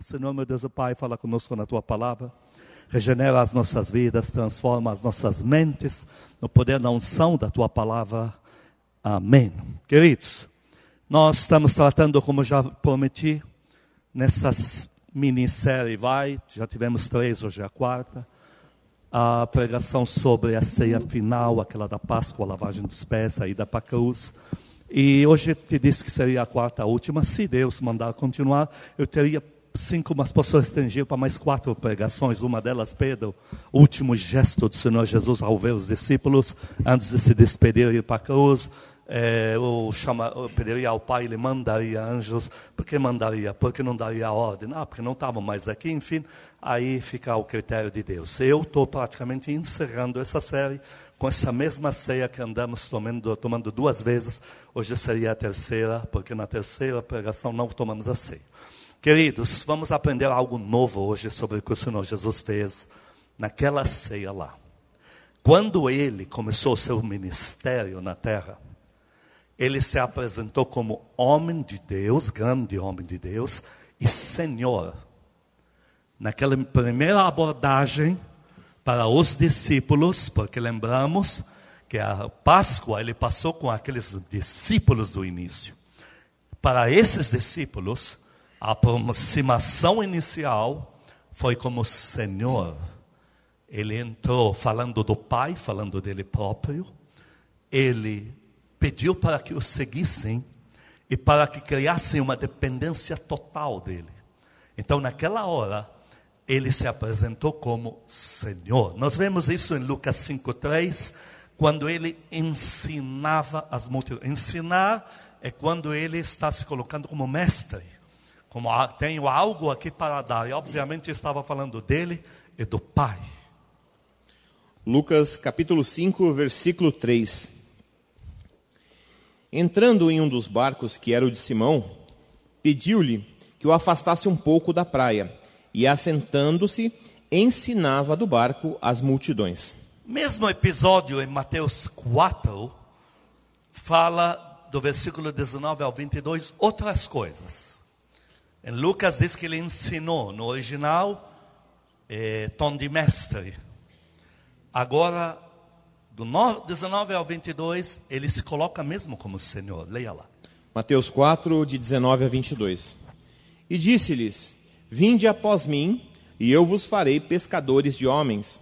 Senhor, meu Deus e Pai, fala conosco na tua palavra. Regenera as nossas vidas, transforma as nossas mentes no poder da unção da tua palavra. Amém. Queridos, nós estamos tratando, como já prometi, nessa minissérie Vai, já tivemos três, hoje é a quarta, a pregação sobre a ceia final, aquela da Páscoa, a lavagem dos pés, a ida para a cruz. E hoje te disse que seria a quarta, a última. Se Deus mandar continuar, eu teria cinco, mas posso restringir para mais quatro pregações. Uma delas, Pedro, o último gesto do Senhor Jesus ao ver os discípulos, antes de se despedir e ir para a cruz. É, chama, pediria ao Pai, ele mandaria anjos. Por que mandaria? Porque não daria ordem? Ah, porque não estavam mais aqui. Enfim, aí fica o critério de Deus. Eu estou praticamente encerrando essa série com essa mesma ceia que andamos tomando, tomando duas vezes, hoje seria a terceira, porque na terceira pregação não tomamos a ceia. Queridos, vamos aprender algo novo hoje sobre o que o Senhor Jesus fez naquela ceia lá. Quando ele começou o seu ministério na terra, ele se apresentou como homem de Deus, grande homem de Deus e Senhor. Naquela primeira abordagem, para os discípulos, porque lembramos que a Páscoa ele passou com aqueles discípulos do início. Para esses discípulos, a aproximação inicial foi como Senhor. Ele entrou falando do Pai, falando dele próprio. Ele pediu para que o seguissem e para que criassem uma dependência total dele. Então, naquela hora, ele se apresentou como Senhor. Nós vemos isso em Lucas 5:3, quando ele ensinava as multidões. Ensinar é quando ele está se colocando como mestre, como tenho algo aqui para dar. E obviamente estava falando dele e do Pai. Lucas capítulo 5, versículo 3. Entrando em um dos barcos que era o de Simão, pediu-lhe que o afastasse um pouco da praia e, assentando-se, ensinava do barco as multidões. Mesmo episódio em Mateus 4 fala do versículo 19 ao 22 outras coisas. Em Lucas diz que ele ensinou, no original, é, tom de mestre. Agora, do 19 ao 22, ele se coloca mesmo como Senhor. Leia lá. Mateus 4, de 19 a 22. E disse-lhes: Vinde após mim, e eu vos farei pescadores de homens.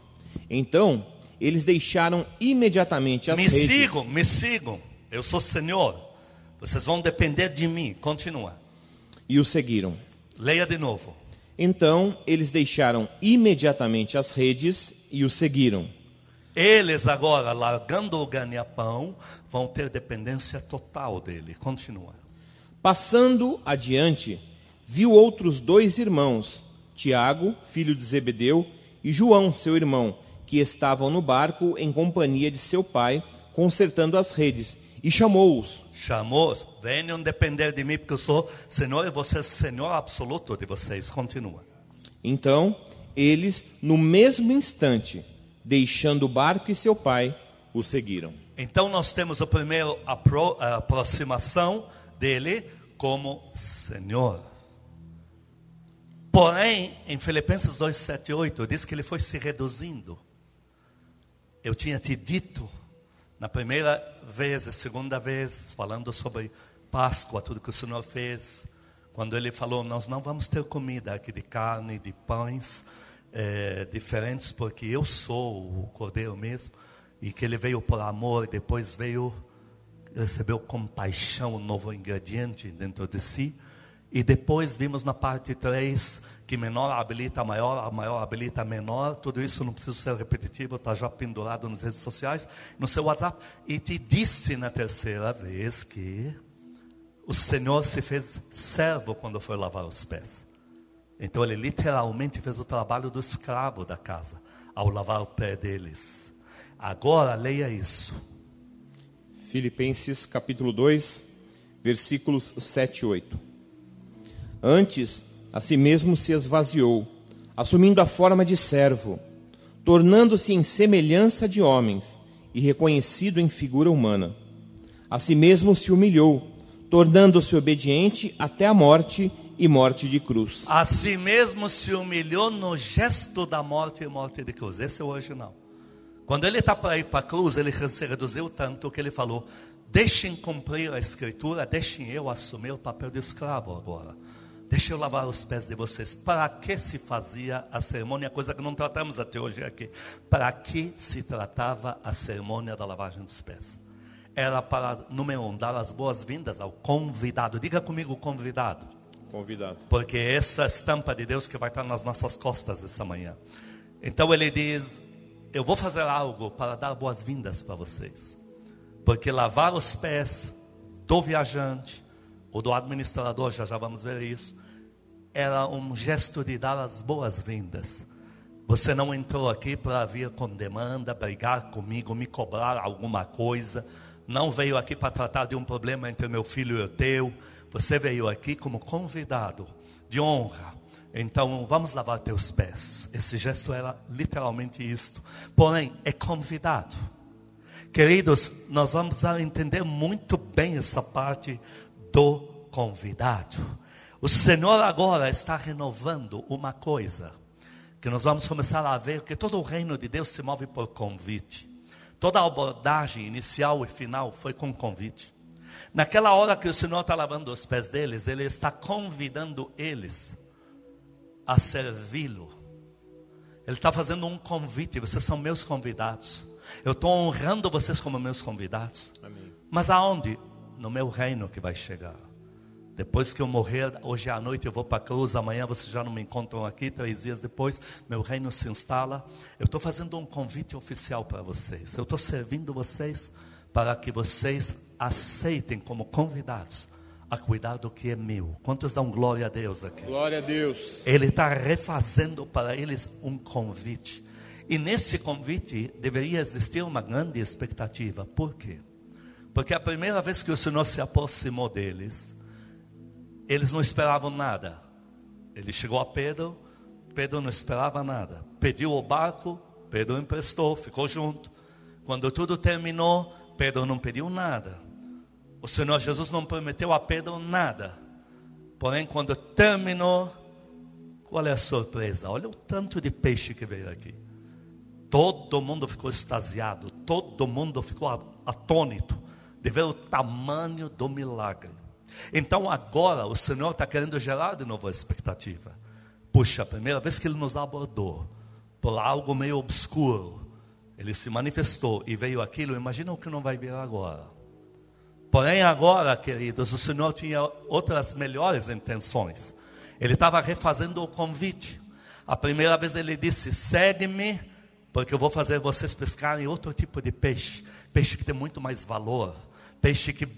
Então, eles deixaram imediatamente as me redes. Me sigam, me sigam. Eu sou Senhor. Vocês vão depender de mim. Continua. E o seguiram. Leia de novo. Então, eles deixaram imediatamente as redes e o seguiram. Eles agora, largando o ganha-pão, vão ter dependência total dele. Continua. Passando adiante, viu outros dois irmãos, Tiago, filho de Zebedeu, e João, seu irmão, que estavam no barco em companhia de seu pai, consertando as redes, e chamou-os. Chamou-os, venham depender de mim, porque eu sou Senhor e você é Senhor absoluto de vocês. Continua. Então, eles, no mesmo instante, deixando o barco e seu pai, o seguiram. Então, nós temos a primeira apro aproximação dele como Senhor. Porém, em Filipenses 2, 7 8, diz que ele foi se reduzindo. Eu tinha te dito, na primeira vez, a segunda vez, falando sobre Páscoa, tudo que o Senhor fez, quando ele falou: Nós não vamos ter comida aqui de carne, de pães é, diferentes, porque eu sou o cordeiro mesmo, e que ele veio por amor, depois veio, recebeu compaixão, um novo ingrediente dentro de si. E depois vimos na parte 3 que menor habilita maior, a maior habilita menor. Tudo isso não precisa ser repetitivo, está já pendurado nas redes sociais, no seu WhatsApp. E te disse na terceira vez que o Senhor se fez servo quando foi lavar os pés. Então ele literalmente fez o trabalho do escravo da casa, ao lavar o pé deles. Agora leia isso. Filipenses capítulo 2, versículos 7 e 8. Antes, a si mesmo se esvaziou, assumindo a forma de servo, tornando-se em semelhança de homens e reconhecido em figura humana. A si mesmo se humilhou, tornando-se obediente até a morte e morte de cruz. A si mesmo se humilhou no gesto da morte e morte de cruz. Esse é o original. Quando ele está para ir para a cruz, ele se reduziu tanto que ele falou: Deixem cumprir a escritura, deixem eu assumir o papel de escravo agora. Deixa eu lavar os pés de vocês. Para que se fazia a cerimônia? Coisa que não tratamos até hoje aqui. Para que se tratava a cerimônia da lavagem dos pés? Era para, número um, dar as boas-vindas ao convidado. Diga comigo, convidado. Convidado. Porque essa estampa de Deus que vai estar nas nossas costas essa manhã. Então ele diz: Eu vou fazer algo para dar boas-vindas para vocês. Porque lavar os pés do viajante ou do administrador, já já vamos ver isso, era um gesto de dar as boas-vindas. Você não entrou aqui para vir com demanda, brigar comigo, me cobrar alguma coisa. Não veio aqui para tratar de um problema entre meu filho e o teu. Você veio aqui como convidado de honra. Então, vamos lavar teus pés. Esse gesto era literalmente isto. Porém, é convidado. Queridos, nós vamos entender muito bem essa parte do convidado. O Senhor agora está renovando uma coisa que nós vamos começar a ver que todo o reino de Deus se move por convite. Toda a abordagem inicial e final foi com convite. Naquela hora que o Senhor está lavando os pés deles, Ele está convidando eles a servi-lo. Ele está fazendo um convite, vocês são meus convidados. Eu estou honrando vocês como meus convidados. Amém. Mas aonde? No meu reino que vai chegar. Depois que eu morrer, hoje à noite eu vou para a cruz, amanhã vocês já não me encontram aqui, três dias depois, meu reino se instala. Eu estou fazendo um convite oficial para vocês. Eu estou servindo vocês para que vocês aceitem como convidados a cuidar do que é meu. Quantos dão glória a Deus aqui? Glória a Deus. Ele está refazendo para eles um convite. E nesse convite deveria existir uma grande expectativa. Por quê? Porque a primeira vez que o Senhor se aproximou deles, eles não esperavam nada. Ele chegou a Pedro, Pedro não esperava nada. Pediu o barco, Pedro emprestou, ficou junto. Quando tudo terminou, Pedro não pediu nada. O Senhor Jesus não prometeu a Pedro nada. Porém, quando terminou, qual é a surpresa? Olha o tanto de peixe que veio aqui. Todo mundo ficou extasiado, todo mundo ficou atônito de ver o tamanho do milagre. Então agora o Senhor está querendo gerar de novo a expectativa. Puxa, a primeira vez que Ele nos abordou por algo meio obscuro, Ele se manifestou e veio aquilo, imagina o que não vai vir agora. Porém agora, queridos, o Senhor tinha outras melhores intenções. Ele estava refazendo o convite. A primeira vez Ele disse, segue-me porque eu vou fazer vocês pescarem outro tipo de peixe, peixe que tem muito mais valor, peixe que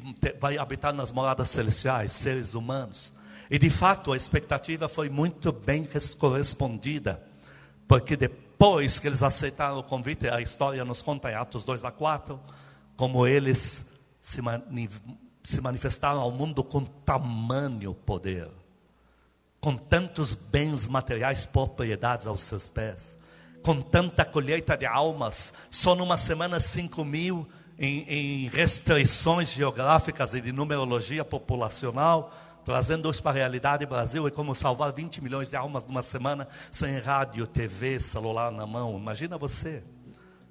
vai habitar nas moradas celestiais, seres humanos. E de fato a expectativa foi muito bem correspondida, porque depois que eles aceitaram o convite, a história nos conta em Atos 2 a 4, como eles se, mani se manifestaram ao mundo com tamanho poder, com tantos bens materiais, propriedades aos seus pés com tanta colheita de almas, só numa semana 5 mil em, em restrições geográficas e de numerologia populacional, trazendo isso para a realidade Brasil é como salvar 20 milhões de almas numa semana sem rádio, TV, celular na mão. Imagina você.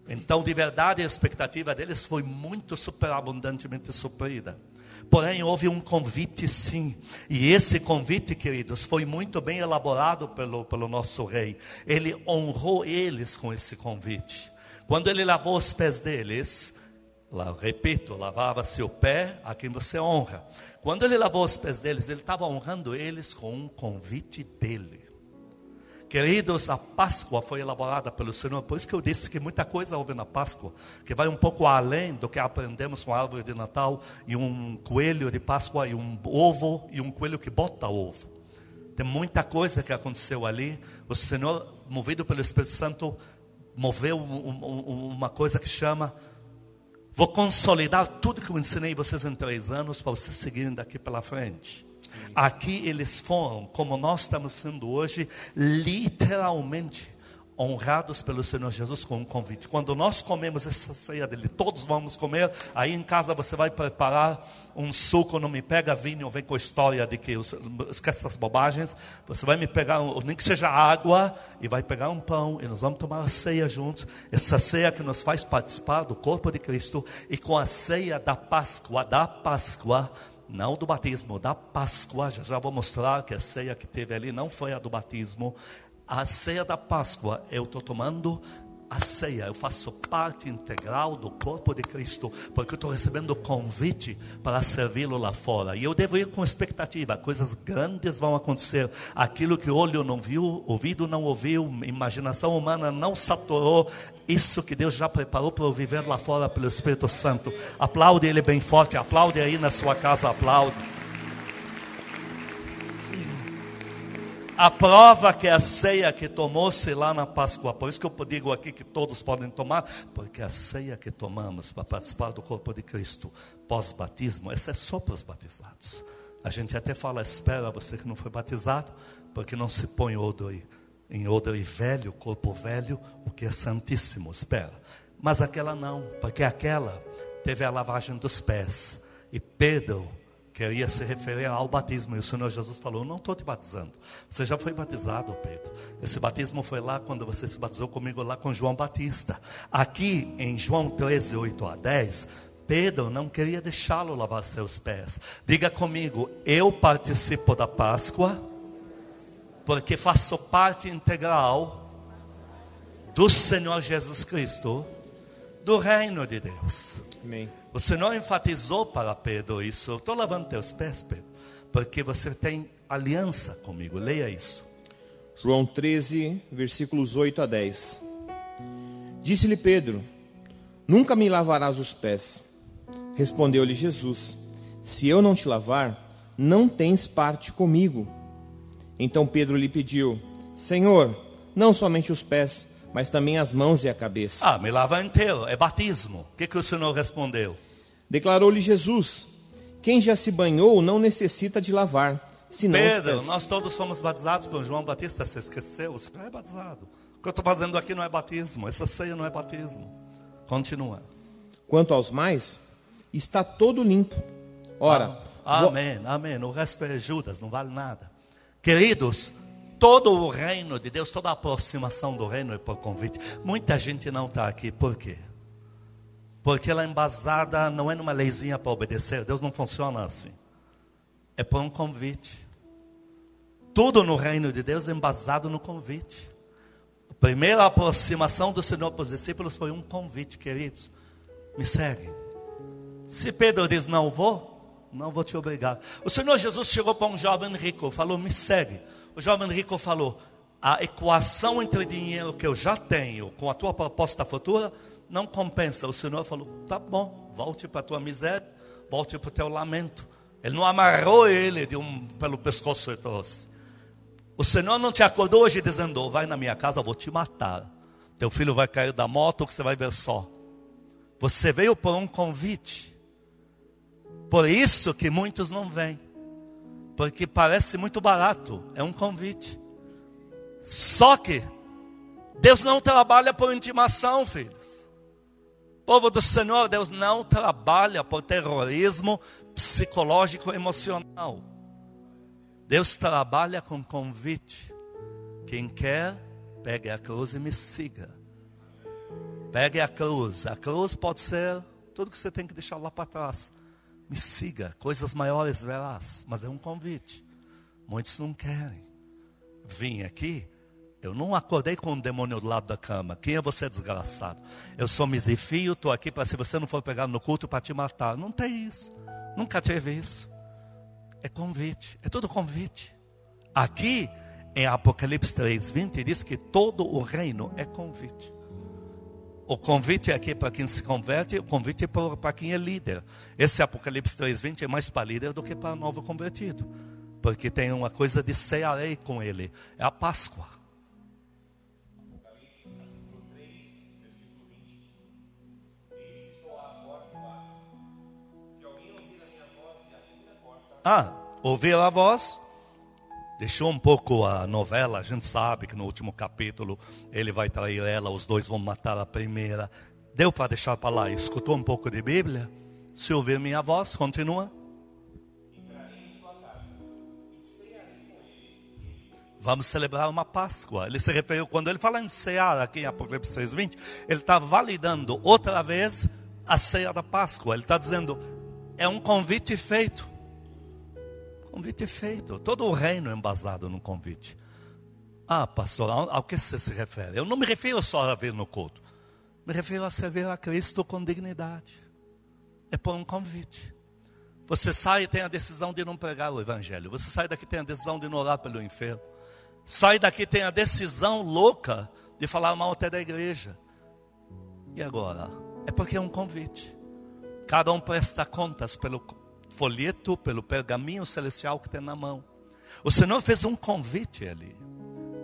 Então, de verdade, a expectativa deles foi muito superabundantemente suprida. Porém, houve um convite sim. E esse convite, queridos, foi muito bem elaborado pelo, pelo nosso rei. Ele honrou eles com esse convite. Quando ele lavou os pés deles, lá, repito, lavava-se o pé a quem você honra. Quando ele lavou os pés deles, ele estava honrando eles com um convite dele. Queridos, a Páscoa foi elaborada pelo Senhor, por isso que eu disse que muita coisa houve na Páscoa, que vai um pouco além do que aprendemos com a árvore de Natal e um coelho de Páscoa e um ovo e um coelho que bota ovo. Tem muita coisa que aconteceu ali. O Senhor, movido pelo Espírito Santo, moveu um, um, uma coisa que chama Vou consolidar tudo que eu ensinei vocês em três anos para vocês seguirem daqui pela frente. Aqui eles foram, como nós estamos sendo hoje, literalmente honrados pelo Senhor Jesus com um convite. Quando nós comemos essa ceia dele, todos vamos comer. Aí em casa você vai preparar um suco, não me pega vinho, vem com a história de que esquece essas bobagens. Você vai me pegar, nem que seja água, e vai pegar um pão e nós vamos tomar a ceia juntos. Essa ceia que nos faz participar do corpo de Cristo e com a ceia da Páscoa, da Páscoa, não do batismo, da Páscoa. Já, já vou mostrar que a ceia que teve ali não foi a do batismo, a ceia da Páscoa, eu estou tomando a ceia, eu faço parte integral do corpo de Cristo, porque eu estou recebendo convite para servi-lo lá fora. E eu devo ir com expectativa, coisas grandes vão acontecer. Aquilo que olho não viu, ouvido não ouviu, imaginação humana não saturou, isso que Deus já preparou para eu viver lá fora pelo Espírito Santo. Aplaude Ele bem forte, aplaude aí na sua casa, aplaude. A prova que é a ceia que tomou-se lá na Páscoa, por isso que eu digo aqui que todos podem tomar, porque a ceia que tomamos para participar do corpo de Cristo pós-batismo, essa é só para os batizados. A gente até fala, espera você que não foi batizado, porque não se põe odor em odor velho, corpo velho, o que é santíssimo, espera. Mas aquela não, porque aquela teve a lavagem dos pés. E Pedro queria se referir ao batismo. E o Senhor Jesus falou: Não estou te batizando. Você já foi batizado, Pedro. Esse batismo foi lá quando você se batizou comigo, lá com João Batista. Aqui em João 13, 8 a 10. Pedro não queria deixá-lo lavar seus pés. Diga comigo, eu participo da Páscoa, porque faço parte integral do Senhor Jesus Cristo, do reino de Deus. Amém. O Senhor enfatizou para Pedro isso. Estou lavando teus pés, Pedro, porque você tem aliança comigo. Leia isso. João 13, versículos 8 a 10. Disse-lhe Pedro: Nunca me lavarás os pés. Respondeu-lhe Jesus: Se eu não te lavar, não tens parte comigo. Então Pedro lhe pediu: Senhor, não somente os pés, mas também as mãos e a cabeça. Ah, me lava inteiro, é batismo. O que, que o Senhor respondeu? Declarou-lhe Jesus: Quem já se banhou não necessita de lavar, senão Pedro, nós todos fomos batizados por João Batista, você esqueceu? Você já é batizado. O que eu estou fazendo aqui não é batismo, essa ceia não é batismo. Continua. Quanto aos mais, está todo limpo. Ora, ah, amém, amém. O resto é Judas, não vale nada. Queridos, todo o reino de Deus, toda a aproximação do reino é por convite. Muita gente não está aqui, por quê? Porque ela é embasada não é numa leizinha para obedecer, Deus não funciona assim. É por um convite. Tudo no reino de Deus é embasado no convite. A primeira aproximação do Senhor para os discípulos foi um convite, queridos. Me segue. Se Pedro diz, não vou, não vou te obrigar. O Senhor Jesus chegou para um jovem rico, falou, me segue. O jovem rico falou: a equação entre dinheiro que eu já tenho com a tua proposta futura não compensa. O Senhor falou: tá bom, volte para a tua miséria, volte para o teu lamento. Ele não amarrou ele de um, pelo pescoço e trouxe. O Senhor não te acordou hoje dizendo: vai na minha casa, eu vou te matar. Teu filho vai cair da moto que você vai ver só. Você veio por um convite. Por isso que muitos não vêm porque parece muito barato, é um convite. Só que Deus não trabalha por intimação, filhos. Povo do Senhor, Deus não trabalha por terrorismo psicológico emocional. Deus trabalha com convite. Quem quer, pegue a cruz e me siga. Pegue a cruz. A cruz pode ser tudo que você tem que deixar lá para trás me siga, coisas maiores verás. Mas é um convite. Muitos não querem. Vim aqui, eu não acordei com um demônio do lado da cama. Quem é você, desgraçado? Eu sou misifio, estou aqui para se você não for pegar no culto para te matar. Não tem isso. Nunca teve isso. É convite. É tudo convite. Aqui em Apocalipse 3, 20 diz que todo o reino é convite. O convite é aqui para quem se converte, o convite é para quem é líder. Esse Apocalipse 3,20 é mais para líder do que para novo convertido. Porque tem uma coisa de cearei com ele. É a Páscoa. Ah, ouvir a voz Deixou um pouco a novela, a gente sabe que no último capítulo ele vai trair ela, os dois vão matar a primeira. Deu para deixar para lá? Escutou um pouco de Bíblia? Se ouvir minha voz, continua. Vamos celebrar uma Páscoa. Ele se referiu, quando ele fala em cear aqui em Apocalipse 3,20, ele está validando outra vez a ceia da Páscoa. Ele está dizendo, é um convite feito. Convite feito. Todo o reino é embasado no convite. Ah, pastor, ao, que você se refere? Eu não me refiro só a vir no culto. Me refiro a servir a Cristo com dignidade. É por um convite. Você sai e tem a decisão de não pregar o Evangelho. Você sai daqui e tem a decisão de não orar pelo enfermo. Sai daqui tem a decisão louca de falar mal até da igreja. E agora? É porque é um convite. Cada um presta contas pelo folheto, pelo pergaminho celestial que tem na mão. O Senhor fez um convite ali.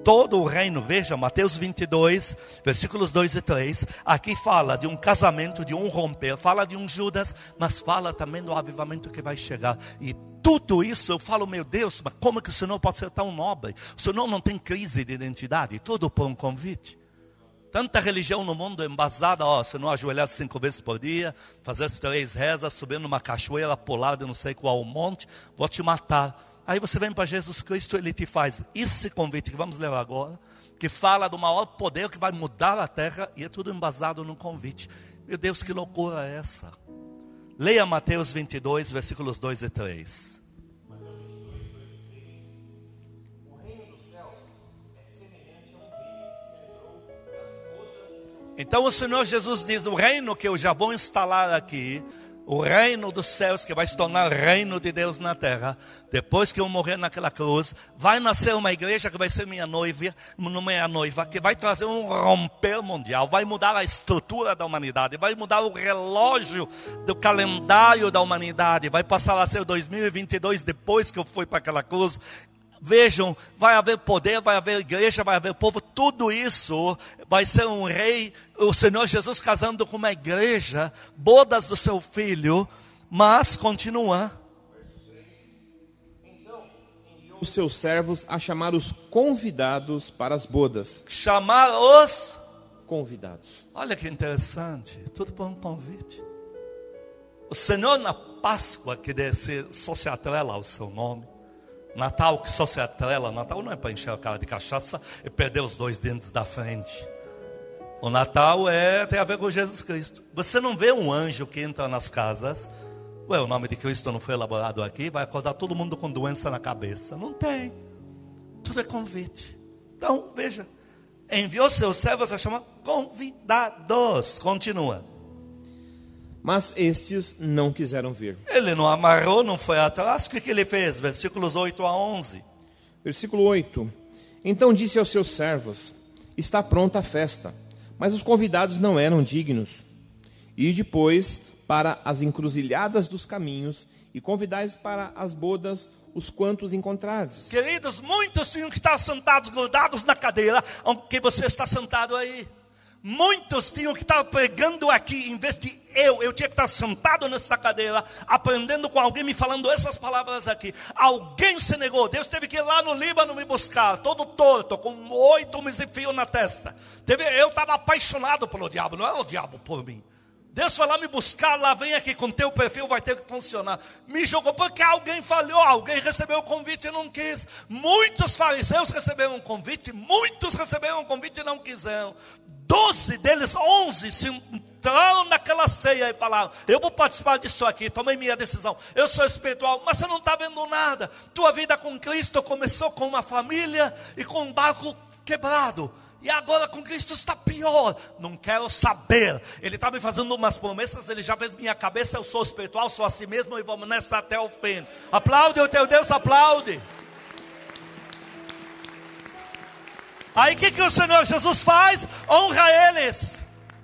Todo o reino, veja, Mateus 22, versículos 2 e 3, aqui fala de um casamento, de um romper, fala de um Judas, mas fala também do avivamento que vai chegar. E tudo isso eu falo, meu Deus, mas como que o Senhor pode ser tão nobre? O Senhor não tem crise de identidade, tudo por um convite. Tanta religião no mundo embasada, ó, se não ajoelhar cinco vezes por dia, fazer três rezas, subir numa cachoeira, pular de não sei qual monte, vou te matar. Aí você vem para Jesus Cristo, ele te faz esse convite que vamos ler agora, que fala do maior poder que vai mudar a terra, e é tudo embasado num convite. Meu Deus, que loucura é essa? Leia Mateus 22, versículos 2 e 3. Então o Senhor Jesus diz: o reino que eu já vou instalar aqui, o reino dos céus que vai se tornar reino de Deus na terra, depois que eu morrer naquela cruz, vai nascer uma igreja que vai ser minha noiva, minha noiva, que vai trazer um romper mundial, vai mudar a estrutura da humanidade, vai mudar o relógio do calendário da humanidade, vai passar a ser 2022 depois que eu fui para aquela cruz. Vejam, vai haver poder, vai haver igreja, vai haver povo, tudo isso vai ser um rei, o Senhor Jesus casando com uma igreja, bodas do seu filho, mas continua. Então enviou os seus servos a chamar os convidados para as bodas. Chamar os convidados. Olha que interessante, tudo por um convite. O Senhor na Páscoa, que deve ser só se atrela ao seu nome, Natal que só se atrela, Natal não é para encher a cara de cachaça e perder os dois dentes da frente. O Natal é, tem a ver com Jesus Cristo. Você não vê um anjo que entra nas casas, ué, o nome de Cristo não foi elaborado aqui, vai acordar todo mundo com doença na cabeça. Não tem. Tudo é convite. Então, veja, enviou seus servos a chamar convidados. Continua. Mas estes não quiseram vir. Ele não amarrou, não foi atrás. O que, que ele fez? Versículos 8 a 11. Versículo 8. Então disse aos seus servos: Está pronta a festa, mas os convidados não eram dignos. E depois para as encruzilhadas dos caminhos e convidais para as bodas os quantos encontrares. Queridos, muitos tinham que estar sentados, grudados na cadeira, onde você está sentado aí. Muitos tinham que estar pregando aqui, em vez de eu, eu tinha que estar sentado nessa cadeira, aprendendo com alguém, me falando essas palavras aqui. Alguém se negou, Deus teve que ir lá no Líbano me buscar, todo torto, com oito meses na testa. Teve, eu estava apaixonado pelo diabo, não era o diabo por mim. Deus foi lá me buscar, lá vem aqui com teu perfil, vai ter que funcionar. Me jogou porque alguém falhou, alguém recebeu o convite e não quis. Muitos fariseus receberam um convite, muitos receberam um convite e não quiseram. Doze deles, onze, se entraram naquela ceia e falaram: Eu vou participar disso aqui, tomei minha decisão. Eu sou espiritual, mas você não está vendo nada. Tua vida com Cristo começou com uma família e com um barco quebrado. E agora com Cristo está pior. Não quero saber. Ele está me fazendo umas promessas, ele já fez minha cabeça. Eu sou espiritual, sou assim mesmo e vamos nessa até o fim. Aplaude o teu Deus, aplaude. Aí o que, que o Senhor Jesus faz? Honra eles.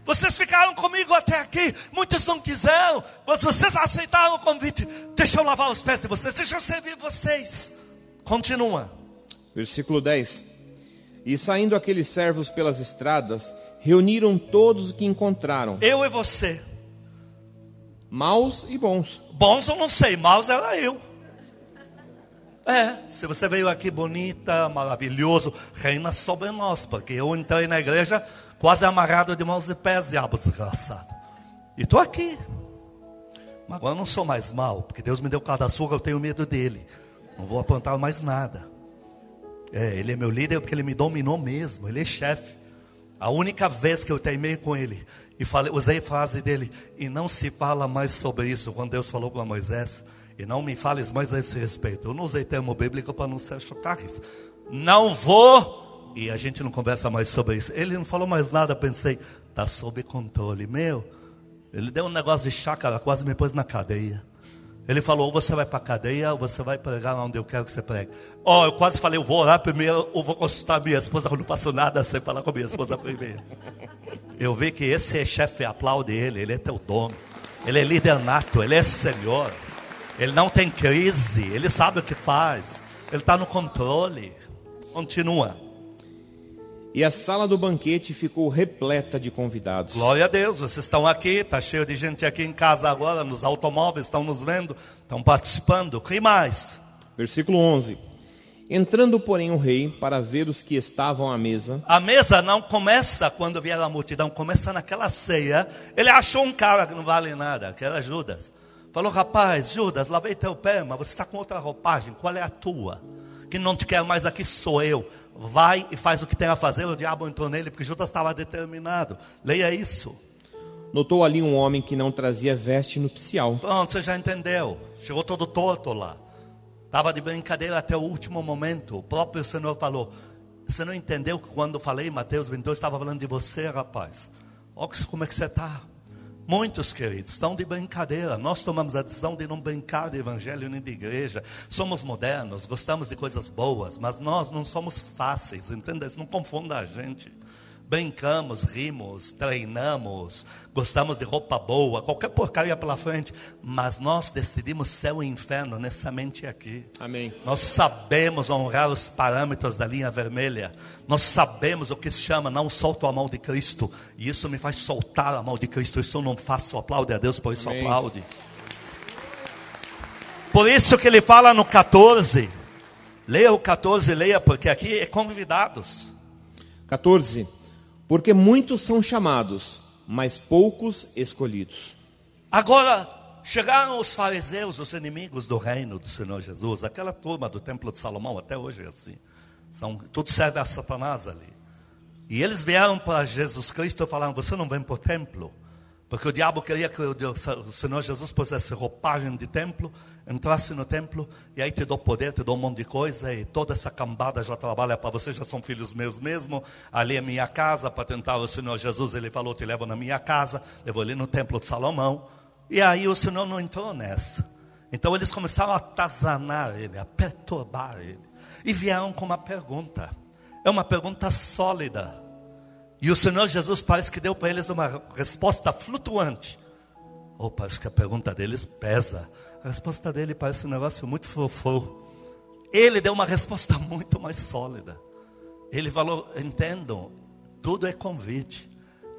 Vocês ficaram comigo até aqui, muitos não quiseram, mas vocês aceitaram o convite. Deixa eu lavar os pés de vocês, deixa eu servir vocês. Continua. Versículo 10. E saindo aqueles servos pelas estradas, reuniram todos o que encontraram. Eu e você. Maus e bons. Bons eu não sei, maus era eu. É, se você veio aqui bonita, maravilhoso, reina sobre nós, porque eu entrei na igreja quase amarrado de mãos e pés, diabo desgraçado. E estou aqui. Mas agora eu não sou mais mal, porque Deus me deu cada açúcar, eu tenho medo dele. Não vou apontar mais nada. É, ele é meu líder porque ele me dominou mesmo, ele é chefe. A única vez que eu teimei com ele e falei, usei a frase dele, e não se fala mais sobre isso, quando Deus falou para Moisés, e não me fales mais a esse respeito. Eu não usei termo bíblico para não ser chocares. Não vou, e a gente não conversa mais sobre isso. Ele não falou mais nada, pensei, está sob controle. Meu, ele deu um negócio de chácara, quase me pôs na cadeia. Ele falou: ou você vai para a cadeia, ou você vai pregar onde eu quero que você pregue. Ó, oh, eu quase falei: eu vou orar primeiro, ou vou consultar minha esposa. Eu não faço nada sem falar com minha esposa primeiro. Eu vi que esse chefe, aplaude ele, ele é teu dono. Ele é líder nato, ele é senhor. Ele não tem crise, ele sabe o que faz. Ele está no controle. Continua. E a sala do banquete ficou repleta de convidados. Glória a Deus, vocês estão aqui, está cheio de gente aqui em casa agora, nos automóveis, estão nos vendo, estão participando. O que mais? Versículo 11. Entrando, porém, o rei para ver os que estavam à mesa. A mesa não começa quando vier a multidão, começa naquela ceia. Ele achou um cara que não vale nada, que era Judas. Falou, rapaz, Judas, lavei teu pé, mas você está com outra roupagem, qual é a tua? Que não te quer mais aqui sou eu vai e faz o que tem a fazer, o diabo entrou nele, porque Judas estava determinado. Leia isso. Notou ali um homem que não trazia veste nupcial. Pronto, você já entendeu. Chegou todo torto lá. Estava de brincadeira até o último momento. O próprio Senhor falou: Você não entendeu que quando falei Mateus 22, estava falando de você, rapaz? Olha como é que você está. Muitos, queridos, estão de brincadeira. Nós tomamos a decisão de não brincar de evangelho nem de igreja. Somos modernos, gostamos de coisas boas, mas nós não somos fáceis, entende? Isso não confunda a gente brincamos, rimos, treinamos, gostamos de roupa boa, qualquer porcaria pela frente, mas nós decidimos céu e inferno nessa mente aqui. Amém. Nós sabemos honrar os parâmetros da linha vermelha. Nós sabemos o que se chama não solto a mão de Cristo, e isso me faz soltar a mão de Cristo. Isso eu não faço, aplaude a Deus, por isso Amém. aplaude. Por isso que ele fala no 14. Leia o 14, leia, porque aqui é convidados. 14. Porque muitos são chamados, mas poucos escolhidos. Agora, chegaram os fariseus, os inimigos do reino do Senhor Jesus, aquela turma do templo de Salomão, até hoje é assim. São, tudo serve a Satanás ali. E eles vieram para Jesus Cristo e falaram: Você não vem para o templo? Porque o diabo queria que o Senhor Jesus pusesse roupagem de templo, entrasse no templo, e aí te dou poder, te dou um monte de coisa, e toda essa cambada já trabalha para você, já são filhos meus mesmo. Ali é minha casa, para tentar o Senhor Jesus, ele falou: Te levo na minha casa, levou ele no templo de Salomão. E aí o Senhor não entrou nessa. Então eles começaram a atazanar ele, a perturbar ele. E vieram com uma pergunta. É uma pergunta sólida. E o Senhor Jesus parece que deu para eles uma resposta flutuante. Ou oh, parece que a pergunta deles pesa. A resposta dele parece um negócio muito fofo. Ele deu uma resposta muito mais sólida. Ele falou: entendam, tudo é convite.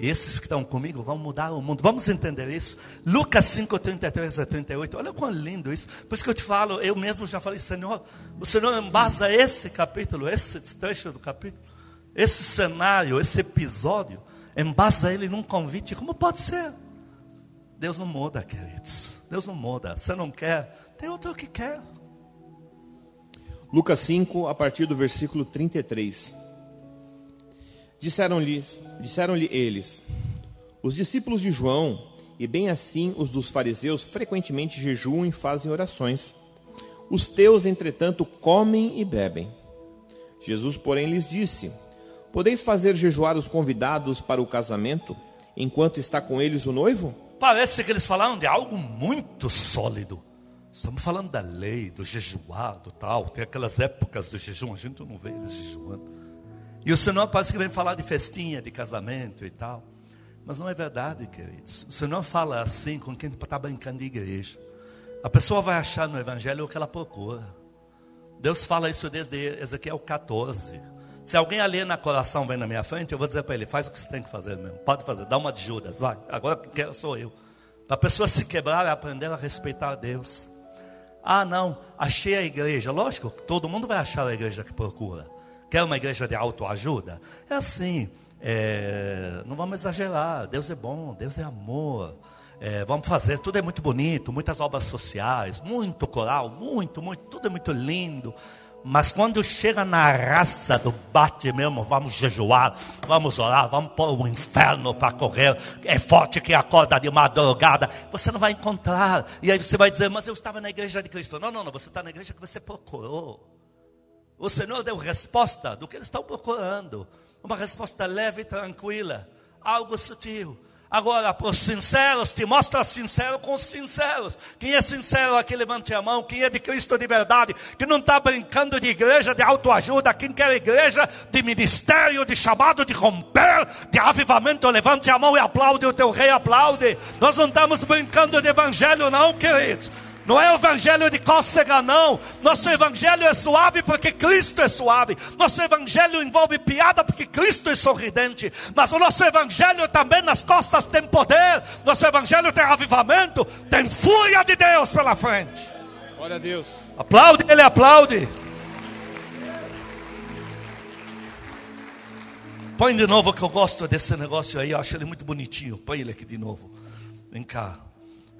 E esses que estão comigo vão mudar o mundo. Vamos entender isso? Lucas 5, 33 a 38. Olha quão lindo isso. Por isso que eu te falo, eu mesmo já falei, Senhor, o Senhor embasa esse capítulo, esse trecho do capítulo esse cenário, esse episódio, embasa ele num convite, como pode ser? Deus não muda, queridos. Deus não muda. Você não quer, tem outro que quer. Lucas 5, a partir do versículo 33. Disseram-lhe disseram eles: Os discípulos de João, e bem assim os dos fariseus, frequentemente jejuam e fazem orações. Os teus, entretanto, comem e bebem. Jesus, porém, lhes disse: Podeis fazer jejuar os convidados para o casamento, enquanto está com eles o noivo? Parece que eles falaram de algo muito sólido. Estamos falando da lei, do jejuado tal. Tem aquelas épocas do jejum, a gente não vê eles jejuando. E o Senhor parece que vem falar de festinha, de casamento e tal. Mas não é verdade, queridos. O Senhor fala assim com quem está brincando de igreja. A pessoa vai achar no Evangelho o que ela procura. Deus fala isso desde Ezequiel 14. Se alguém ali na coração vem na minha frente, eu vou dizer para ele: faz o que você tem que fazer mesmo. Pode fazer, dá uma de Judas, vai. Agora quem sou eu. Para a pessoa se quebrar e aprender a respeitar Deus. Ah, não, achei a igreja. Lógico, todo mundo vai achar a igreja que procura. Quer uma igreja de autoajuda? É assim, é, não vamos exagerar. Deus é bom, Deus é amor. É, vamos fazer, tudo é muito bonito, muitas obras sociais, muito coral, muito, muito, tudo é muito lindo. Mas quando chega na raça do bate mesmo, vamos jejuar, vamos orar, vamos pôr o inferno para correr. É forte que acorda de madrugada. Você não vai encontrar. E aí você vai dizer, mas eu estava na igreja de Cristo. Não, não, não. Você está na igreja que você procurou. O Senhor deu resposta do que eles estão procurando. Uma resposta leve e tranquila. Algo sutil. Agora, para os sinceros, te mostra sincero com os sinceros. Quem é sincero aqui, levante a mão. Quem é de Cristo de verdade, que não está brincando de igreja de autoajuda. Quem quer igreja de ministério, de chamado, de romper, de avivamento, levante a mão e aplaude. O teu rei aplaude. Nós não estamos brincando de evangelho, não, queridos. Não é o evangelho de cócega, não. Nosso evangelho é suave porque Cristo é suave. Nosso evangelho envolve piada porque Cristo é sorridente. Mas o nosso evangelho também nas costas tem poder. Nosso evangelho tem avivamento, tem fúria de Deus pela frente. Glória a Deus. Aplaude, ele aplaude. Põe de novo que eu gosto desse negócio aí, eu acho ele muito bonitinho. Põe ele aqui de novo. Vem cá.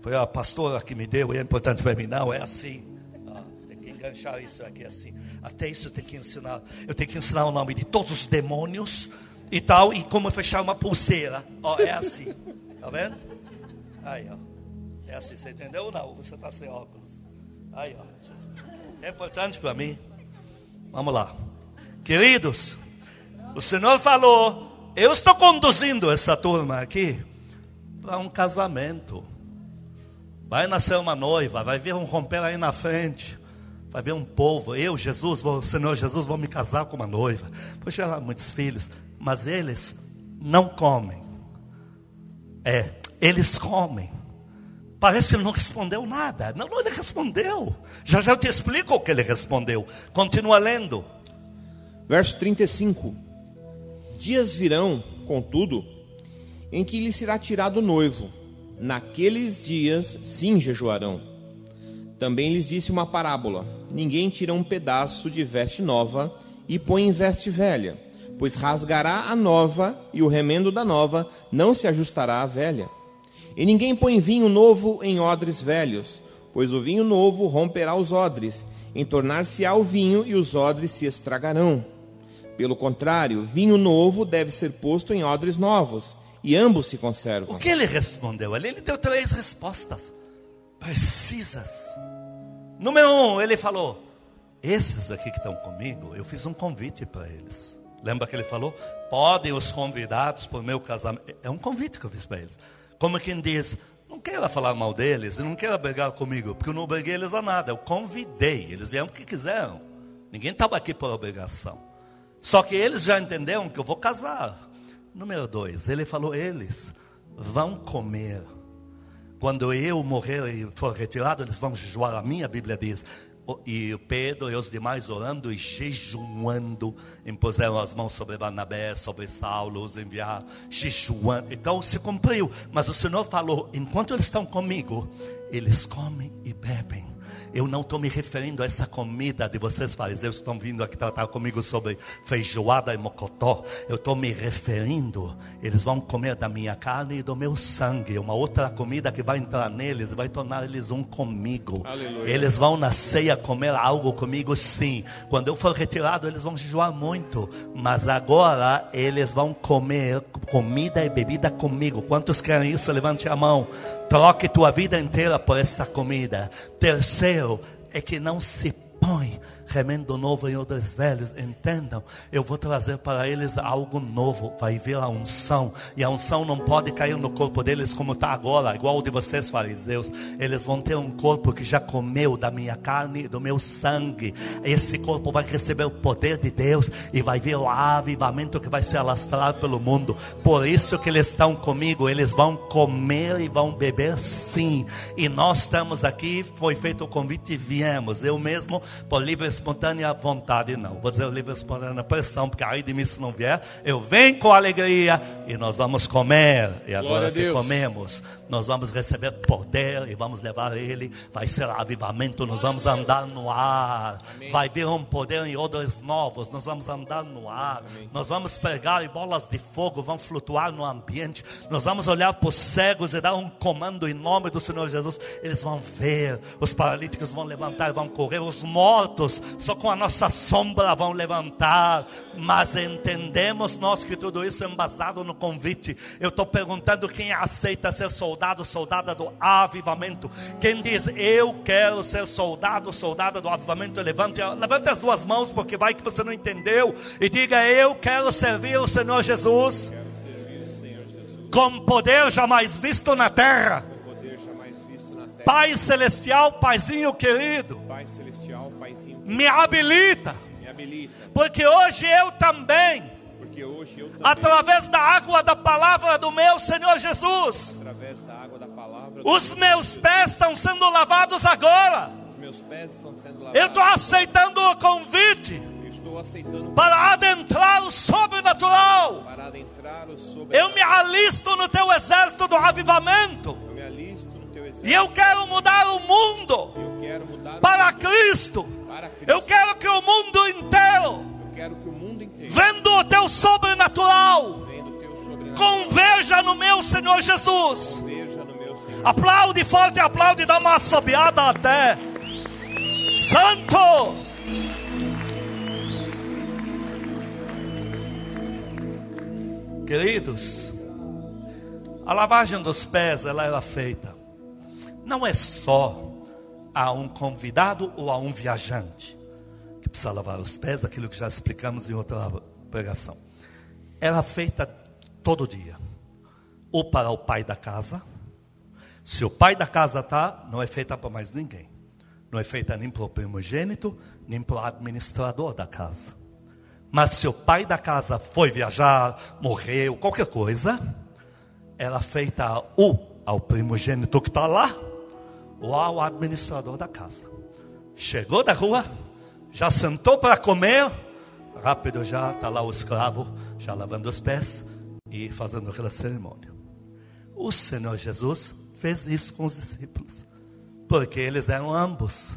Foi a pastora que me deu, e é importante para mim. Não, é assim. Ah, tem que enganchar isso aqui assim. Até isso tem que ensinar. Eu tenho que ensinar o nome de todos os demônios e tal, e como fechar uma pulseira. Ó, é assim. Tá vendo? Aí, ó. É assim, você entendeu ou não? Você está sem óculos. Aí, ó. É importante para mim. Vamos lá. Queridos, o Senhor falou: Eu estou conduzindo essa turma aqui para um casamento. Vai nascer uma noiva, vai vir um romper aí na frente. Vai ver um povo. Eu, Jesus, vou, Senhor Jesus, vou me casar com uma noiva. Gerar muitos filhos. Mas eles não comem. É, eles comem. Parece que ele não respondeu nada. Não, não, ele respondeu. Já já eu te explico o que ele respondeu. Continua lendo. Verso 35. Dias virão, contudo, em que lhe será tirado o noivo Naqueles dias sim jejuarão. Também lhes disse uma parábola: Ninguém tira um pedaço de veste nova e põe em veste velha, pois rasgará a nova e o remendo da nova não se ajustará à velha. E ninguém põe vinho novo em odres velhos, pois o vinho novo romperá os odres, em tornar-se-á o vinho e os odres se estragarão. Pelo contrário, vinho novo deve ser posto em odres novos e ambos se conservam. O que ele respondeu ali? Ele deu três respostas precisas. Número um, ele falou: Esses aqui que estão comigo, eu fiz um convite para eles. Lembra que ele falou? Podem os convidados para o meu casamento. É um convite que eu fiz para eles. Como quem diz: Não queira falar mal deles, não queira brigar comigo, porque eu não obriguei eles a nada. Eu convidei, eles vieram porque quiseram. Ninguém estava aqui por obrigação. Só que eles já entenderam que eu vou casar. Número dois, ele falou: eles vão comer. Quando eu morrer e for retirado, eles vão jejuar. A minha Bíblia diz. E Pedro e os demais orando e jejuando, impuseram as mãos sobre Barnabé, sobre Saulo, os enviaram, jejuando. Então se cumpriu. Mas o Senhor falou: enquanto eles estão comigo, eles comem e bebem. Eu não estou me referindo a essa comida de vocês fariseus que estão vindo aqui tratar comigo sobre feijoada e mocotó. Eu estou me referindo, eles vão comer da minha carne e do meu sangue. Uma outra comida que vai entrar neles vai tornar eles um comigo. Aleluia. Eles vão na ceia comer algo comigo, sim. Quando eu for retirado, eles vão jejuar muito. Mas agora eles vão comer comida e bebida comigo. Quantos querem isso? Levante a mão. Troque tua vida inteira por essa comida. Terceiro, é que não se põe remendo novo em outros velhos, entendam, eu vou trazer para eles algo novo, vai vir a unção, e a unção não pode cair no corpo deles como está agora, igual o de vocês fariseus, eles vão ter um corpo que já comeu da minha carne e do meu sangue, esse corpo vai receber o poder de Deus, e vai vir o avivamento que vai se alastrar pelo mundo, por isso que eles estão comigo, eles vão comer e vão beber sim, e nós estamos aqui, foi feito o convite e viemos, eu mesmo, por livre espontânea vontade, não. Vou dizer o livre espontânea pressão, porque aí de mim se não vier, eu venho com alegria e nós vamos comer. E agora que comemos, nós vamos receber poder e vamos levar ele. Vai ser avivamento, nós vamos andar no ar. Vai vir um poder em odores novos, nós vamos andar no ar. Nós vamos pegar e bolas de fogo vão flutuar no ambiente. Nós vamos olhar para os cegos e dar um comando em nome do Senhor Jesus. Eles vão ver, os paralíticos vão levantar e vão correr, os mortos só com a nossa sombra vão levantar. Mas entendemos nós que tudo isso é embasado no convite. Eu estou perguntando quem aceita ser soldado, soldada do avivamento. Quem diz eu quero ser soldado, soldada do avivamento, levante, levante as duas mãos, porque vai que você não entendeu. E diga eu quero servir o Senhor Jesus com poder jamais visto na terra. Pai celestial, Paizinho querido, Pai celestial, me habilita, me habilita, porque hoje eu também, através da água da palavra do meu Senhor Jesus, através da água da palavra, do os meus pés estão sendo lavados agora. Eu estou aceitando o convite para adentrar o sobrenatural. Eu me alisto no teu exército do avivamento. E eu quero mudar o mundo para Cristo. Eu quero que o mundo inteiro, o mundo inteiro vendo o teu sobrenatural, teu sobrenatural converja no meu Senhor Jesus. meu Senhor. Aplaude forte, aplaude, dá uma assobiada até. Santo! Queridos, a lavagem dos pés ela era feita não é só a um convidado ou a um viajante que precisa lavar os pés, aquilo que já explicamos em outra pregação. Era feita todo dia, ou para o pai da casa, se o pai da casa está, não é feita para mais ninguém. Não é feita nem para o primogênito, nem para o administrador da casa. Mas se o pai da casa foi viajar, morreu, qualquer coisa, era feita ou ao primogênito que está lá, ao administrador da casa. Chegou da rua, já sentou para comer, rápido já está lá o escravo, já lavando os pés e fazendo aquela cerimônia. O Senhor Jesus fez isso com os discípulos, porque eles eram ambos.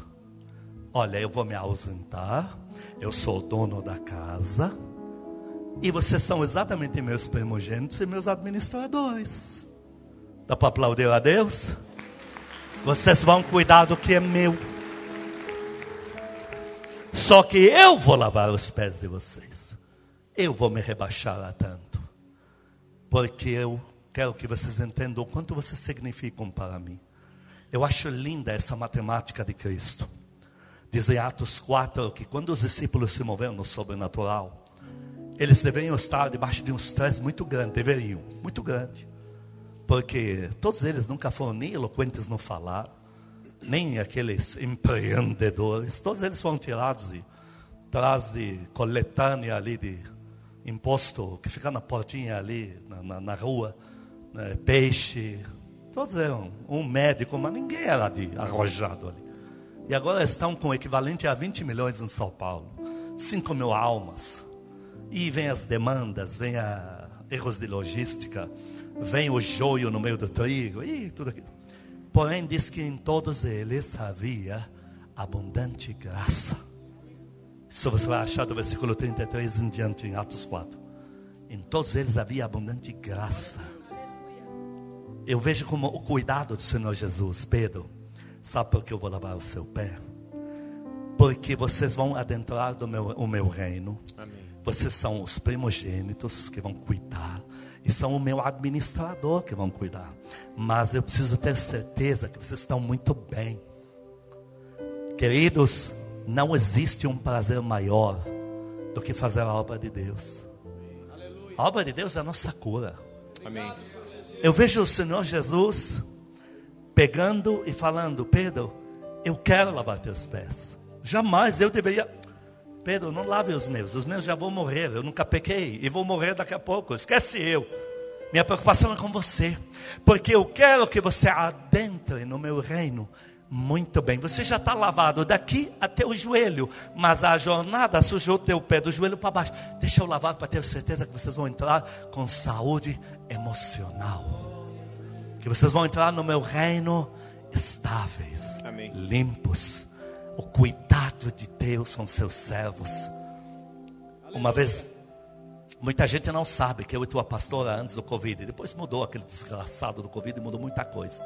Olha, eu vou me ausentar, eu sou o dono da casa, e vocês são exatamente meus primogênitos e meus administradores. Dá para aplaudir a Deus? Vocês vão cuidar do que é meu. Só que eu vou lavar os pés de vocês. Eu vou me rebaixar a tanto. Porque eu quero que vocês entendam o quanto vocês significam para mim. Eu acho linda essa matemática de Cristo. Diz em Atos 4 que quando os discípulos se moveram no sobrenatural, eles deveriam estar debaixo de um estresse muito grande, deveriam, muito grande. Porque todos eles nunca foram nem eloquentes no falar, nem aqueles empreendedores, todos eles foram tirados de trás de coletânea ali de imposto, que fica na portinha ali, na, na, na rua, né, peixe, todos eram um médico, mas ninguém era de arrojado ali. E agora estão com o equivalente a 20 milhões em São Paulo, 5 mil almas. E vem as demandas, vem a erros de logística, vem o joio no meio do trigo, e tudo aquilo. Porém, diz que em todos eles havia abundante graça. Isso você vai achar do versículo 33 em diante, em Atos 4. Em todos eles havia abundante graça. Eu vejo como o cuidado do Senhor Jesus, Pedro. Sabe por que eu vou lavar o seu pé? Porque vocês vão adentrar do meu, o meu reino. Amém. Vocês são os primogênitos que vão cuidar. E são o meu administrador que vão cuidar. Mas eu preciso ter certeza que vocês estão muito bem. Queridos, não existe um prazer maior do que fazer a obra de Deus. A obra de Deus é a nossa cura. Amém. Eu vejo o Senhor Jesus pegando e falando: Pedro, eu quero lavar teus pés. Jamais eu deveria. Pedro, não lave os meus. Os meus já vão morrer. Eu nunca pequei e vou morrer daqui a pouco. Esquece eu. Minha preocupação é com você. Porque eu quero que você adentre no meu reino Muito bem, você já está lavado daqui até o joelho, mas a jornada sujou o teu pé do joelho para baixo. Deixa eu lavar para ter certeza que vocês vão entrar com saúde emocional. Que vocês vão entrar no meu reino estáveis, Amém. limpos. O cuidado de Deus são seus servos. Uma vez, muita gente não sabe que eu e tua pastora antes do Covid, depois mudou aquele desgraçado do Covid e mudou muita coisa.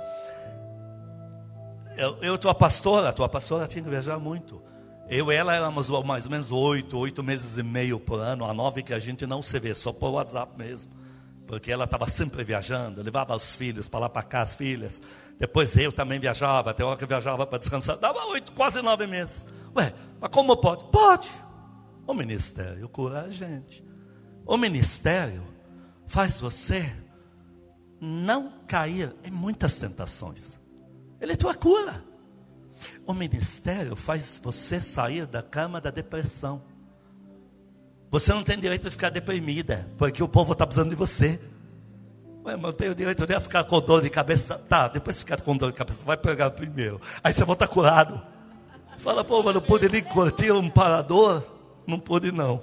Eu, eu tua pastora, tua pastora tinha que viajar muito. Eu e ela éramos mais ou menos oito, oito meses e meio por ano, a nove que a gente não se vê, só por WhatsApp mesmo. Porque ela estava sempre viajando, levava os filhos para lá para cá, as filhas. Depois eu também viajava, até hora que eu viajava para descansar. Dava oito, quase nove meses. Ué, mas como pode? Pode. O ministério cura a gente. O ministério faz você não cair em muitas tentações. Ele é tua cura. O ministério faz você sair da cama da depressão. Você não tem direito de ficar deprimida, porque o povo está precisando de você. Ué, mas eu tenho direito de ficar com dor de cabeça. Tá, depois de ficar com dor de cabeça, vai pegar primeiro. Aí você volta curado. Fala, pô, mas não pude nem curtir um parador? Não pude, não.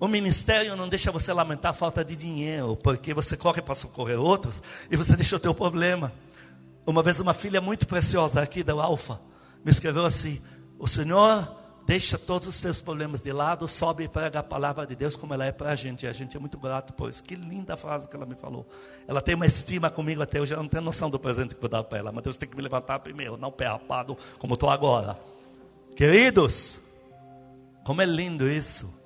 O ministério não deixa você lamentar a falta de dinheiro, porque você corre para socorrer outros e você deixa o teu problema. Uma vez uma filha muito preciosa aqui da Alfa me escreveu assim: O Senhor deixa todos os teus problemas de lado, sobe e prega a palavra de Deus como ela é para a gente. E a gente é muito grato por isso. Que linda frase que ela me falou. Ela tem uma estima comigo até hoje. Ela não tem noção do presente que eu dar para ela. Mas Deus tem que me levantar primeiro, não pé rapado como estou agora. Queridos, como é lindo isso.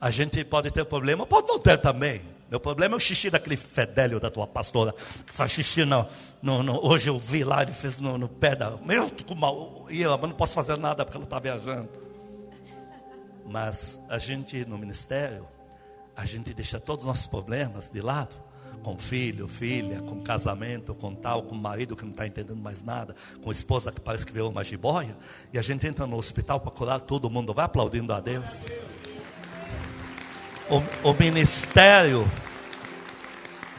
A gente pode ter problema, pode não ter também. Meu problema é o xixi daquele fedélio da tua pastora, que faz xixi no hoje eu vi lá, ele fez no, no pé da. Meu, mal, e eu, mas não posso fazer nada porque ela está viajando. Mas a gente no ministério, a gente deixa todos os nossos problemas de lado, com filho, filha, com casamento, com tal, com marido que não está entendendo mais nada, com esposa que parece que virou uma jiboia, e a gente entra no hospital para curar todo mundo, vai aplaudindo a Deus. O, o ministério,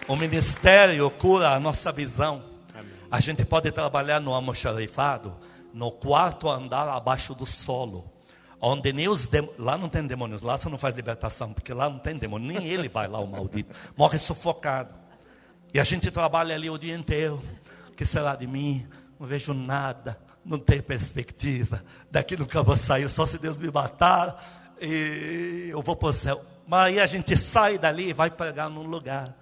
o ministério cura a nossa visão. A gente pode trabalhar no almoxarifado, no quarto andar abaixo do solo. Onde nem os dem... Lá não tem demônios, lá você não faz libertação, porque lá não tem demônio, nem ele vai lá, o maldito. Morre sufocado. E a gente trabalha ali o dia inteiro. O que será de mim? Não vejo nada, não tem perspectiva. Daqui nunca vou sair, só se Deus me matar, e eu vou para o céu. Mas aí a gente sai dali e vai pregar num lugar.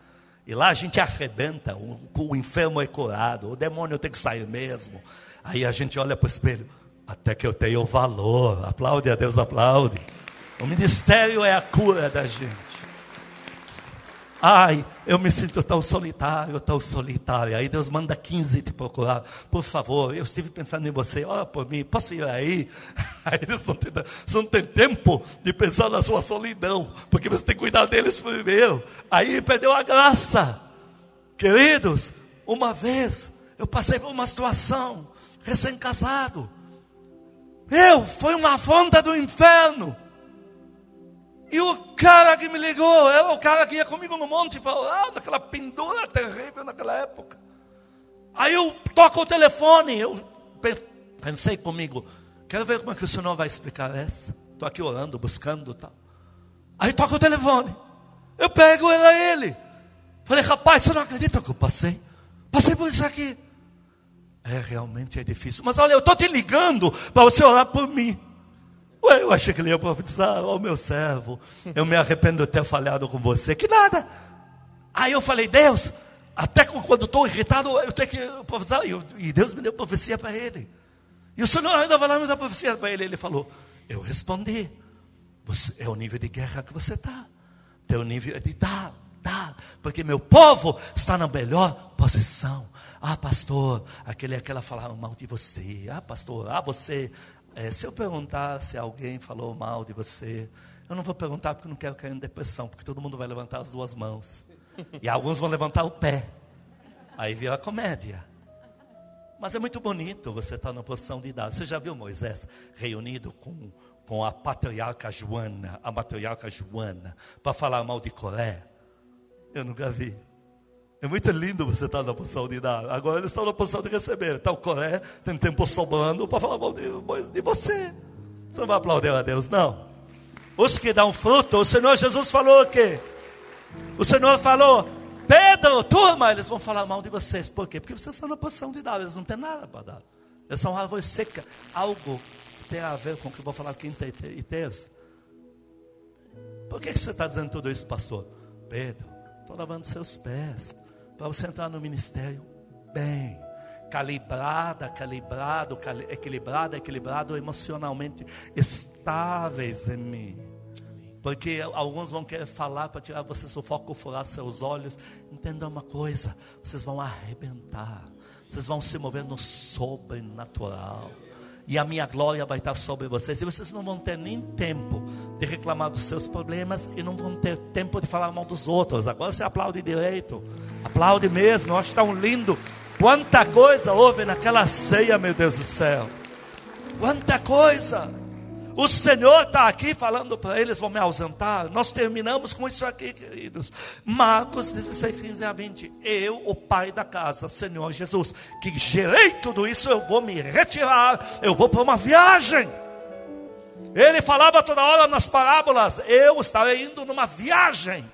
E lá a gente arrebenta, o, o enfermo é curado, o demônio tem que sair mesmo. Aí a gente olha para o espelho, até que eu tenho valor. Aplaude a Deus, aplaude. O ministério é a cura da gente. Ai, eu me sinto tão solitário, tão solitário. Aí Deus manda 15 te procurar. Por favor, eu estive pensando em você. Ora por mim, posso ir aí? Aí eles não têm, não têm tempo de pensar na sua solidão, porque você tem que cuidar deles primeiro. Aí perdeu a graça. Queridos, uma vez eu passei por uma situação, recém-casado. Eu, foi uma afronta do inferno. E o cara que me ligou era o cara que ia comigo no monte para orar, naquela pendura terrível naquela época. Aí eu toco o telefone, eu pensei comigo, quero ver como é que o senhor vai explicar essa. Estou aqui orando, buscando tal. Aí toca o telefone. Eu pego, ele. Falei, rapaz, você não acredita que eu passei? Passei por isso aqui. É, realmente é difícil. Mas olha, eu estou te ligando para você orar por mim. Ué, eu achei que ele ia profetizar, ó oh, meu servo, eu me arrependo de ter falhado com você. Que nada. Aí eu falei, Deus, até quando estou irritado, eu tenho que profetizar. E Deus me deu profecia para ele. E o Senhor ainda vai lá me dar profecia para ele. Ele falou, eu respondi. Você, é o nível de guerra que você está. Teu nível é de dar, dar. Porque meu povo está na melhor posição. Ah, pastor, aquele aquela falaram mal de você. Ah, pastor, ah, você é, se eu perguntar se alguém falou mal de você, eu não vou perguntar porque não quero cair em depressão, porque todo mundo vai levantar as duas mãos. E alguns vão levantar o pé. Aí vira comédia. Mas é muito bonito você estar na posição de dar. Você já viu Moisés reunido com, com a patriarca Joana, a matriarca Joana, para falar mal de Coré? Eu nunca vi. É muito lindo você estar na posição de dar. Agora eles estão na posição de receber. Então, Coré tem tempo sobrando para falar mal de, de você. Você não vai aplaudir a Deus, não. Os que dão fruto, o Senhor Jesus falou o quê? O Senhor falou, Pedro, turma, eles vão falar mal de vocês. Por quê? Porque vocês estão na posição de dar, eles não têm nada para dar. Eles são árvore seca. Algo que tem a ver com o que eu vou falar aqui em terça. Por que você está dizendo tudo isso, pastor? Pedro, estou lavando seus pés para você entrar no ministério bem, calibrada, calibrado, cali equilibrado, equilibrado emocionalmente, estáveis em mim. Porque alguns vão querer falar para tirar você do foco, furar seus olhos. Entenda uma coisa: vocês vão arrebentar, vocês vão se mover no sobrenatural e a minha glória vai estar sobre vocês. E vocês não vão ter nem tempo de reclamar dos seus problemas e não vão ter tempo de falar mal dos outros. Agora você aplaude direito, aplaude mesmo. Eu acho tão lindo. Quanta coisa houve naquela ceia, meu Deus do céu. Quanta coisa. O Senhor está aqui falando para eles, vão me ausentar. Nós terminamos com isso aqui, queridos. Marcos 16, 15 a 20. Eu, o pai da casa, Senhor Jesus, que gerei tudo isso, eu vou me retirar, eu vou para uma viagem. Ele falava toda hora nas parábolas: Eu estarei indo numa viagem.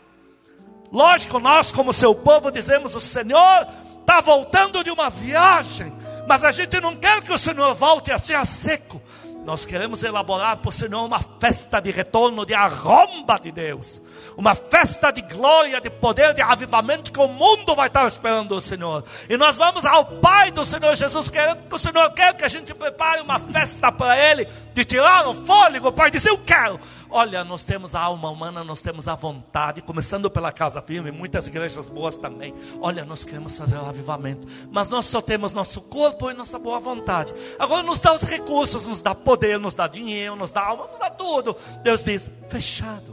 Lógico, nós, como seu povo, dizemos: O Senhor está voltando de uma viagem. Mas a gente não quer que o Senhor volte assim a seco. Nós queremos elaborar para o Senhor uma festa de retorno, de arromba de Deus. Uma festa de glória, de poder, de avivamento que o mundo vai estar esperando o Senhor. E nós vamos ao Pai do Senhor Jesus, querendo que o Senhor quer que a gente prepare uma festa para Ele, de tirar o fôlego. O Pai diz: Eu quero. Olha, nós temos a alma humana, nós temos a vontade, começando pela casa firme, muitas igrejas boas também. Olha, nós queremos fazer o avivamento, mas nós só temos nosso corpo e nossa boa vontade. Agora nos dá os recursos, nos dá poder, nos dá dinheiro, nos dá alma, nos dá tudo. Deus diz: fechado.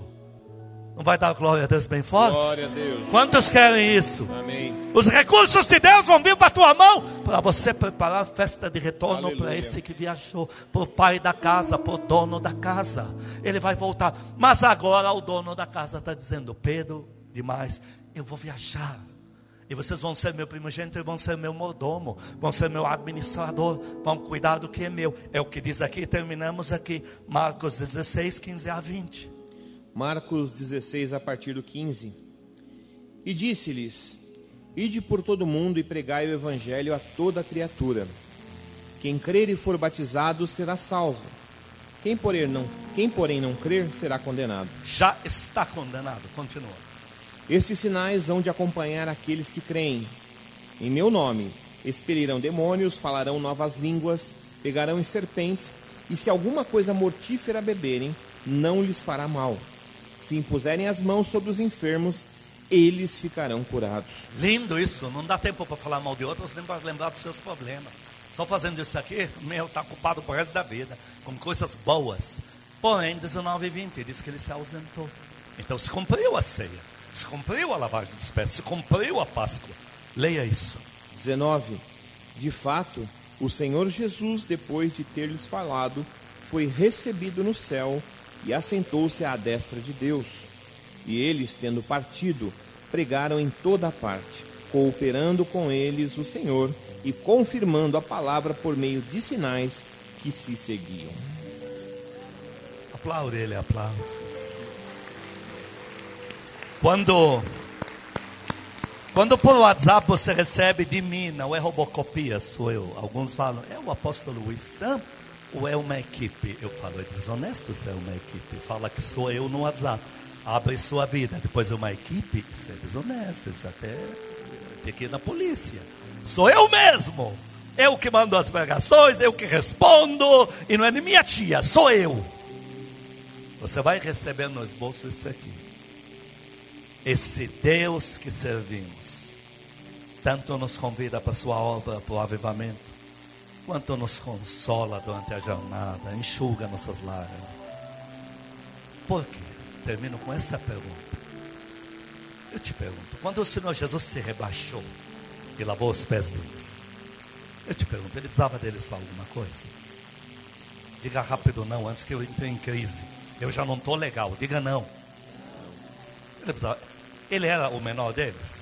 Não vai dar glória a Deus bem forte? Glória a Deus. Quantos querem isso? Amém. Os recursos de Deus vão vir para a tua mão para você preparar a festa de retorno para esse que viajou, para o pai da casa, para o dono da casa. Ele vai voltar. Mas agora o dono da casa está dizendo: Pedro, demais, eu vou viajar. E vocês vão ser meu primogênito e vão ser meu mordomo, vão ser meu administrador, vão cuidar do que é meu. É o que diz aqui, terminamos aqui, Marcos 16, 15 a 20. Marcos 16, a partir do 15. E disse-lhes: Ide por todo o mundo e pregai o evangelho a toda criatura. Quem crer e for batizado será salvo. Quem porém não, quem porém não crer será condenado. Já está condenado. Continua. Esses sinais hão de acompanhar aqueles que creem. Em meu nome expelirão demônios, falarão novas línguas, pegarão em serpentes, e se alguma coisa mortífera beberem, não lhes fará mal se impuserem as mãos sobre os enfermos, eles ficarão curados. Lindo isso, não dá tempo para falar mal de outros, nem para lembrar dos seus problemas. Só fazendo isso aqui, meu está ocupado por resto da vida, com coisas boas. Porém, 19 e 20, diz que ele se ausentou. Então se cumpriu a ceia, se cumpriu a lavagem dos pés, se cumpriu a Páscoa. Leia isso. 19. De fato, o Senhor Jesus, depois de ter lhes falado, foi recebido no céu e assentou-se à destra de Deus. E eles, tendo partido, pregaram em toda a parte, cooperando com eles o Senhor e confirmando a palavra por meio de sinais que se seguiam. Aplaude ele, aplaude. Quando quando por WhatsApp você recebe de mim, não é robocopia, sou eu. Alguns falam, é o apóstolo Luiz Santos ou é uma equipe? Eu falo, é desonesto ser uma equipe. Fala que sou eu no WhatsApp. Abre sua vida. Depois é uma equipe. Isso é desonesto. Isso até tem que ir na polícia. Sou eu mesmo. Eu que mando as pregações, eu que respondo. E não é nem minha tia, sou eu. Você vai receber no esboço isso aqui. Esse Deus que servimos, tanto nos convida para a sua obra, para o avivamento quanto nos consola durante a jornada, enxuga nossas lágrimas. Por quê? Termino com essa pergunta. Eu te pergunto, quando o Senhor Jesus se rebaixou e lavou os pés deles, eu te pergunto, ele precisava deles para alguma coisa? Diga rápido não, antes que eu entre em crise. Eu já não estou legal, diga não. Ele, precisava, ele era o menor deles?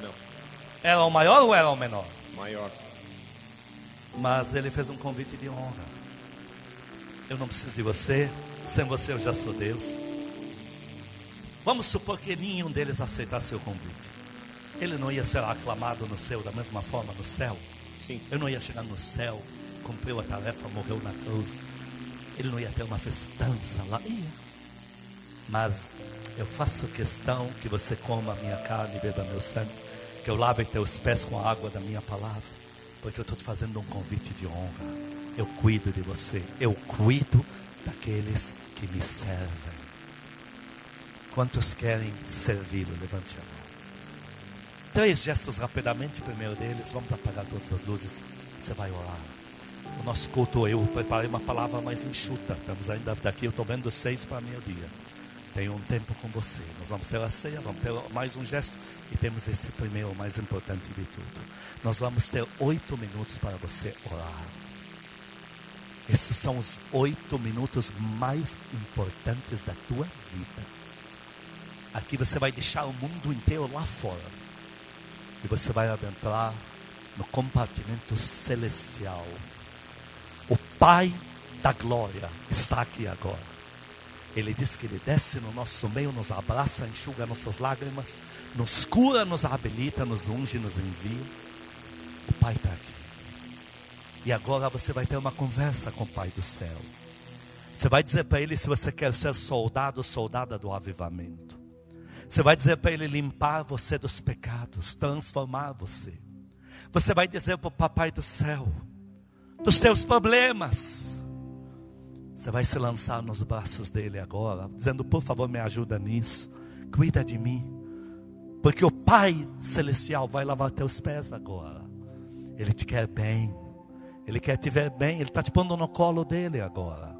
Não. Era o maior ou era o menor? Maior. Mas ele fez um convite de honra. Eu não preciso de você, sem você eu já sou Deus. Vamos supor que nenhum deles aceitasse o convite. Ele não ia ser aclamado no céu da mesma forma no céu. Sim. Eu não ia chegar no céu, cumpriu a tarefa, morreu na cruz. Ele não ia ter uma festança lá. Ia. Mas eu faço questão que você coma a minha carne e beba meu sangue. Que eu lave teus pés com a água da minha palavra. Porque eu estou te fazendo um convite de honra. Eu cuido de você. Eu cuido daqueles que me servem. Quantos querem servi-lo? Levante a mão. Três gestos rapidamente. Primeiro deles, vamos apagar todas as luzes. Você vai orar. O nosso culto, eu preparei uma palavra mais enxuta. Estamos ainda daqui, eu estou vendo seis para meio-dia. Tenho um tempo com você. Nós vamos ter a ceia, vamos ter mais um gesto. E temos esse primeiro, mais importante de tudo. Nós vamos ter oito minutos para você orar. Esses são os oito minutos mais importantes da tua vida. Aqui você vai deixar o mundo inteiro lá fora. E você vai adentrar no compartimento celestial. O Pai da glória está aqui agora. Ele diz que Ele desce no nosso meio, nos abraça, enxuga nossas lágrimas, nos cura, nos habilita, nos unge, nos envia. O Pai está aqui. E agora você vai ter uma conversa com o Pai do céu. Você vai dizer para Ele se você quer ser soldado, soldada do avivamento. Você vai dizer para Ele limpar você dos pecados, transformar você. Você vai dizer para o Papai do céu, dos teus problemas. Você vai se lançar nos braços dele agora, dizendo: Por favor, me ajuda nisso, cuida de mim, porque o Pai Celestial vai lavar teus pés agora. Ele te quer bem, ele quer te ver bem, ele está te pondo no colo dele agora.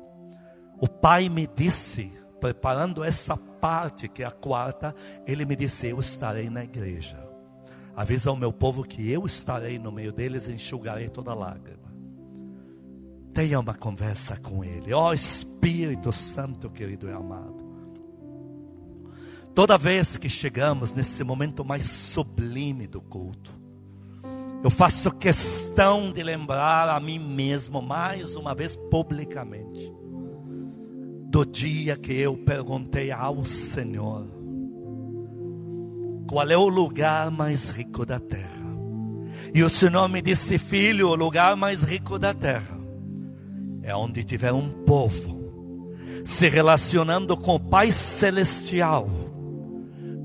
O Pai me disse, preparando essa parte, que é a quarta, ele me disse: Eu estarei na igreja. Avisa ao meu povo que eu estarei no meio deles e enxugarei toda lágrima. Tenha uma conversa com Ele. Ó oh, Espírito Santo, querido e amado. Toda vez que chegamos nesse momento mais sublime do culto, eu faço questão de lembrar a mim mesmo, mais uma vez publicamente, do dia que eu perguntei ao Senhor: qual é o lugar mais rico da terra? E o Senhor me disse, filho, o lugar mais rico da terra é onde tiver um povo se relacionando com o Pai Celestial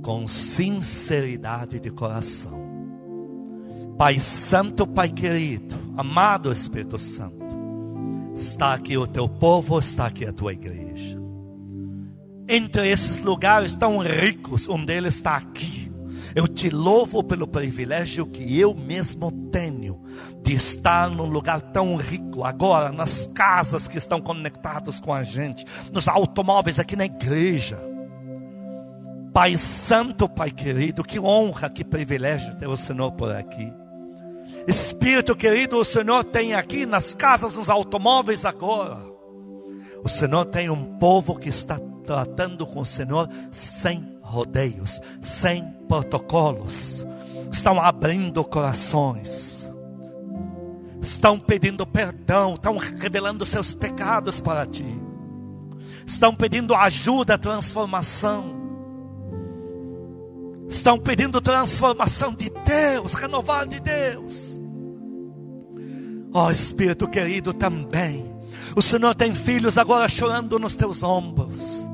com sinceridade de coração. Pai Santo, Pai querido, amado Espírito Santo, está aqui o teu povo, está aqui a tua igreja. Entre esses lugares tão ricos, um deles está aqui eu te louvo pelo privilégio que eu mesmo tenho de estar num lugar tão rico agora, nas casas que estão conectadas com a gente, nos automóveis aqui na igreja. Pai Santo, Pai querido, que honra, que privilégio ter o Senhor por aqui. Espírito querido, o Senhor tem aqui nas casas, nos automóveis agora. O Senhor tem um povo que está tratando com o Senhor sem rodeios, sem protocolos, estão abrindo corações, estão pedindo perdão, estão revelando seus pecados para ti, estão pedindo ajuda, transformação, estão pedindo transformação de Deus, renovar de Deus. Ó oh, Espírito querido, também. O Senhor tem filhos agora chorando nos teus ombros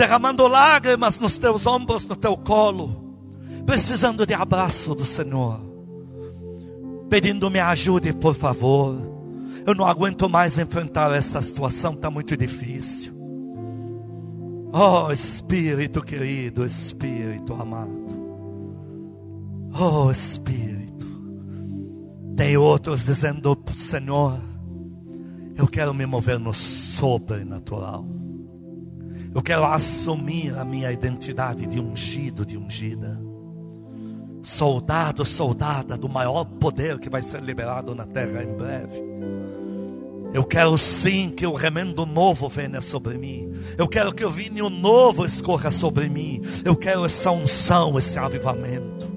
derramando lágrimas nos teus ombros, no teu colo, precisando de abraço do Senhor, pedindo me ajude, por favor. Eu não aguento mais enfrentar essa situação, está muito difícil. Oh Espírito querido, Espírito amado. Oh Espírito. Tem outros dizendo, Senhor, eu quero me mover no sobrenatural. Eu quero assumir a minha identidade de ungido, de ungida. Soldado, soldada do maior poder que vai ser liberado na terra em breve. Eu quero sim que o remendo novo venha sobre mim. Eu quero que o vinho novo escorra sobre mim. Eu quero essa unção, esse avivamento.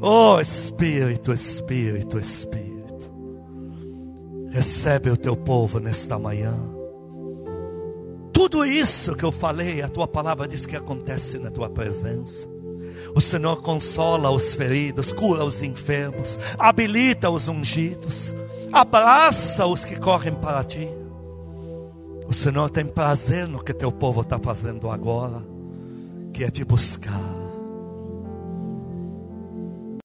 Oh Espírito, Espírito, Espírito. Recebe o teu povo nesta manhã. Tudo isso que eu falei, a tua palavra diz que acontece na tua presença. O Senhor consola os feridos, cura os enfermos, habilita os ungidos, abraça os que correm para ti. O Senhor tem prazer no que teu povo está fazendo agora, que é te buscar